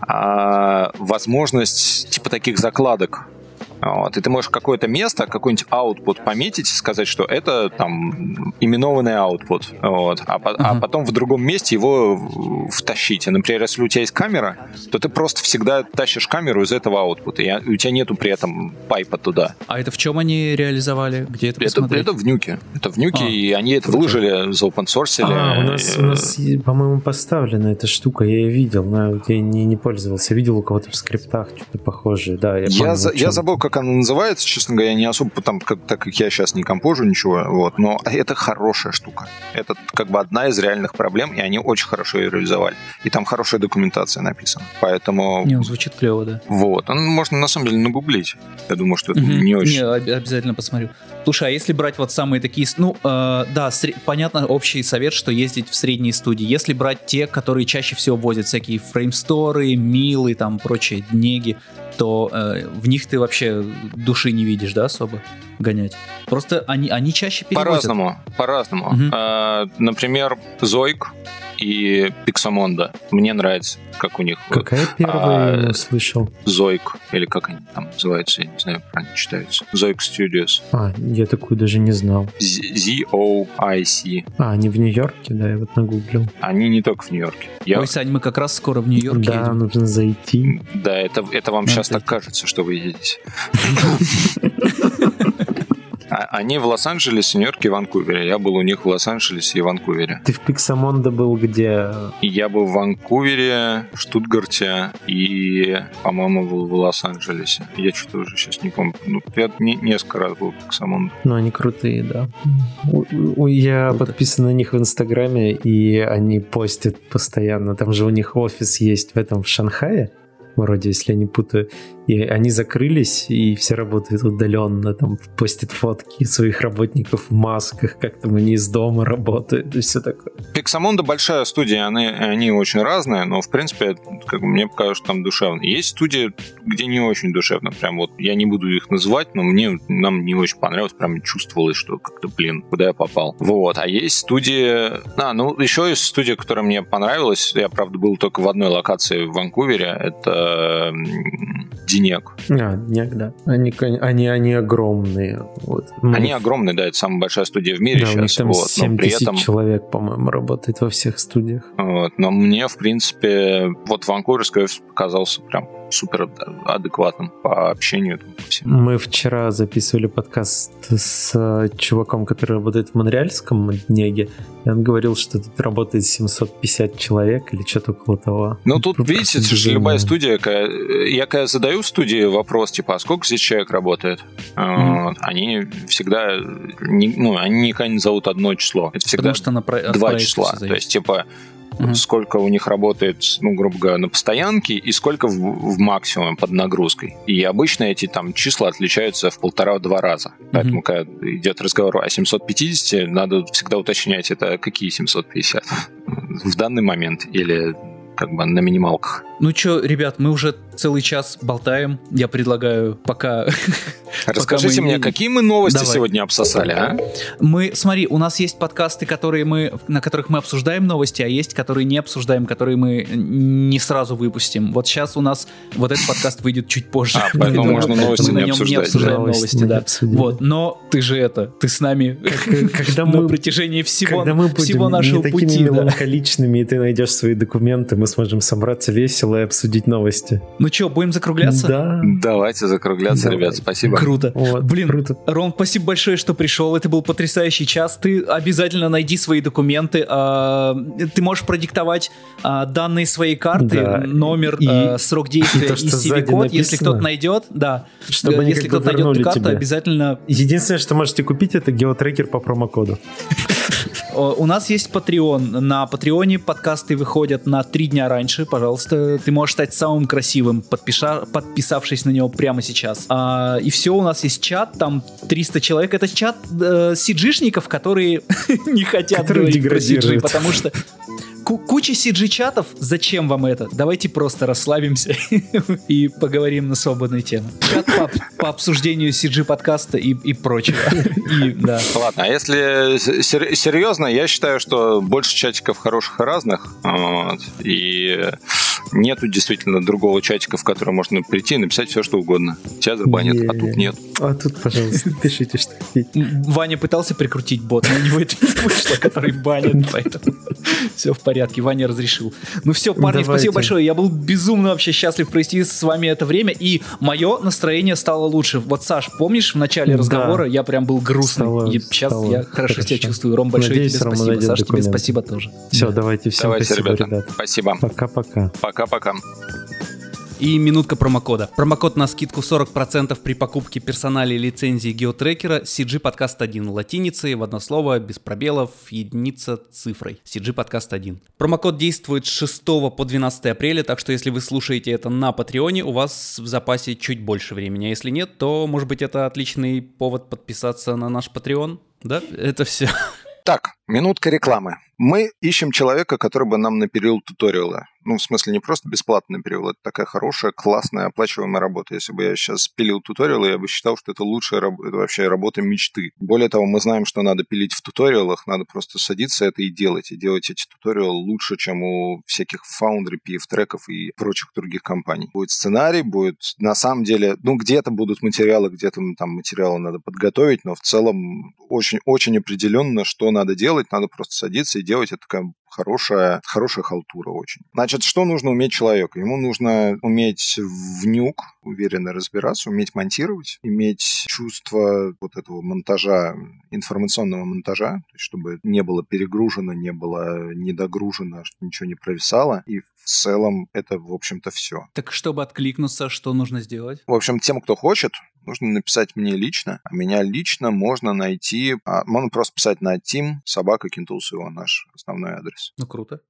а, возможность типа таких закладок, вот, и ты можешь какое-то место, какой-нибудь output пометить и сказать, что это там именованный output. Вот, а, uh-huh. а потом в другом месте его втащить. И, например, если у тебя есть камера, то ты просто всегда тащишь камеру из этого output, и у тебя нету при этом пайпа туда. А это в чем они реализовали? Где это Это, это в нюке. Это в нюке, а, и они это круто. выложили, за open source. А, у нас, у нас по-моему, поставлена эта штука, я ее видел, но я не, не пользовался. Видел у кого-то в скриптах что-то похожее. Да, я, я, за, я забыл, как как она называется, честно говоря, не особо, там, как, так как я сейчас не компожу ничего, вот, но это хорошая штука. Это как бы одна из реальных проблем, и они очень хорошо ее реализовали. И там хорошая документация написана. Поэтому... Не, он звучит клево, да. Вот. Ну, можно на самом деле нагуглить. Я думаю, что это mm-hmm. не очень... Не, обязательно посмотрю. Слушай, а если брать вот самые такие... Ну, э, да, сре... понятно, общий совет, что ездить в средние студии. Если брать те, которые чаще всего возят всякие фреймсторы, милы, там, прочие днеги, то э, в них ты вообще души не видишь, да, особо гонять. Просто они, они чаще перевозят. По-разному, по-разному. Угу. А, например, Зойк и Пиксамонда. Мне нравится, как у них. Какая первая, а, я слышал? Зойк, или как они там называются, я не знаю, правильно читаются. Зойк Studios. А, я такую даже не знал. Z-O-I-C. А, они в Нью-Йорке, да, я вот нагуглил. Они не только в Нью-Йорке. Я... Ой, Сань, мы как раз скоро в Нью-Йорке Да, едем. нужно зайти. Да, это, это вам сейчас так кажется, что вы едете. А, они в Лос-Анджелесе, Нью-Йорке Ванкувере. Я был у них в Лос-Анджелесе и Ванкувере. Ты в Пиксамонда был где? Я был в Ванкувере, Штутгарте и, по-моему, был в Лос-Анджелесе. Я что-то уже сейчас не помню. Ну, я не, несколько раз был в Пиксамонда. Ну, они крутые, да. Я Круто. подписан на них в Инстаграме, и они постят постоянно. Там же у них офис есть в этом в Шанхае вроде, если я не путаю. И они закрылись, и все работают удаленно, там постят фотки своих работников в масках, как там они из дома работают и все такое. Pixamundo большая студия, они, они очень разные, но в принципе, как мне покажется, там душевно. Есть студии, где не очень душевно, прям вот, я не буду их называть, но мне, нам не очень понравилось, прям чувствовалось, что как-то, блин, куда я попал. Вот, а есть студии, а, ну, еще есть студия, которая мне понравилась, я, правда, был только в одной локации в Ванкувере, это Денек. А, Денек, да. Они, они, они огромные. Вот. Они огромные, да, это самая большая студия в мире да, сейчас. У них там вот, 7 при тысяч этом... человек, по-моему, работает во всех студиях. Вот, но мне, в принципе, вот Ванкуверский офис показался прям супер адекватным по общению. Там, по Мы вчера записывали подкаст с э, чуваком, который работает в Монреальском Днеге, и он говорил, что тут работает 750 человек или что-то около того. Ну, тут, Просто видите, это же любая студия, я когда задаю в студии вопрос, типа, а сколько здесь человек работает? Mm-hmm. Вот, они всегда, не, ну, они никогда не зовут одно число. Это всегда Потому что на про... два числа. То есть, типа, mm-hmm. сколько у них работает, ну, грубо говоря, на постоянке и сколько в, в максимуме под нагрузкой. И обычно эти там числа отличаются в полтора-два раза. Mm-hmm. Поэтому, когда идет разговор о 750, надо всегда уточнять, это какие 750 в данный момент или как бы на минималках. Ну что, ребят, мы уже целый час болтаем. Я предлагаю пока... Расскажите мне, какие мы новости сегодня обсосали, а? Мы, смотри, у нас есть подкасты, которые мы, на которых мы обсуждаем новости, а есть, которые не обсуждаем, которые мы не сразу выпустим. Вот сейчас у нас вот этот подкаст выйдет чуть позже. А, поэтому можно новости не обсуждать. не обсуждаем новости, да. Вот, но ты же это, ты с нами когда мы, на протяжении всего, мы нашего пути. такими меланхоличными, и ты найдешь свои документы, мы сможем собраться весело и обсудить новости. Ну что, будем закругляться? Да. Давайте закругляться, Давай. ребят, спасибо. Круто. Вот, Блин, круто. Ром, спасибо большое, что пришел. Это был потрясающий час. Ты обязательно найди свои документы. А, ты можешь продиктовать а, данные своей карты, да. номер, и, а, срок действия и, и CV-код, если кто-то найдет. Да. Чтобы если кто-то найдет эту карту, тебе. обязательно... Единственное, что можете купить, это геотрекер по промокоду. У нас есть Patreon. На Патреоне подкасты выходят на три дня раньше. Пожалуйста, ты можешь стать самым красивым, подпиша... подписавшись на него прямо сейчас. А, и все, у нас есть чат, там 300 человек. Это чат э, сиджишников, которые не хотят Которые говорить про деградируют. потому что куча CG-чатов, зачем вам это? Давайте просто расслабимся и поговорим на свободные темы. Чат по, по обсуждению CG-подкаста и, и прочего. И, да. Ладно, а если сер- серьезно, я считаю, что больше чатиков хороших и разных, вот, и нету действительно другого чатика, в который можно прийти и написать все, что угодно. Тебя забанят, а тут нет. А тут, пожалуйста, пишите, что Ваня пытался прикрутить бот, но у него это не вышло, который банит, поэтому все в порядке, Ваня разрешил. Ну все, парни, спасибо большое, я был безумно вообще счастлив провести с вами это время, и мое настроение стало лучше. Вот, Саш, помнишь, в начале разговора я прям был грустный, и сейчас я хорошо, себя чувствую. Ром, большое тебе спасибо, Саш, тебе спасибо тоже. Все, давайте, всем Давайте, спасибо, ребята. ребят. Спасибо. Пока-пока. Пока-пока. И минутка промокода. Промокод на скидку 40% при покупке персонали лицензии геотрекера CG Podcast 1 латиницей в одно слово, без пробелов, единица цифрой. CG Podcast 1. Промокод действует с 6 по 12 апреля, так что если вы слушаете это на Патреоне, у вас в запасе чуть больше времени. А если нет, то, может быть, это отличный повод подписаться на наш Patreon. Да, это все. Так, минутка рекламы. Мы ищем человека, который бы нам напилил туториалы. Ну, в смысле, не просто бесплатно напилил, это такая хорошая, классная, оплачиваемая работа. Если бы я сейчас пилил туториалы, я бы считал, что это лучшая раб- это вообще работа мечты. Более того, мы знаем, что надо пилить в туториалах, надо просто садиться это и делать. И делать эти туториалы лучше, чем у всяких Foundry, PF-треков и прочих других компаний. Будет сценарий, будет на самом деле, ну, где-то будут материалы, где-то там материалы надо подготовить, но в целом очень-очень определенно, что надо делать, надо просто садиться и делать. Это такая хорошая, хорошая халтура очень. Значит, что нужно уметь человеку? Ему нужно уметь в нюк уверенно разбираться, уметь монтировать, иметь чувство вот этого монтажа, информационного монтажа, чтобы не было перегружено, не было недогружено, чтобы ничего не провисало. И в целом это, в общем-то, все. Так, чтобы откликнуться, что нужно сделать? В общем, тем, кто хочет, нужно написать мне лично. А меня лично можно найти... а, можно просто писать на team собака KeenTools io наш основной адрес. Ну, круто.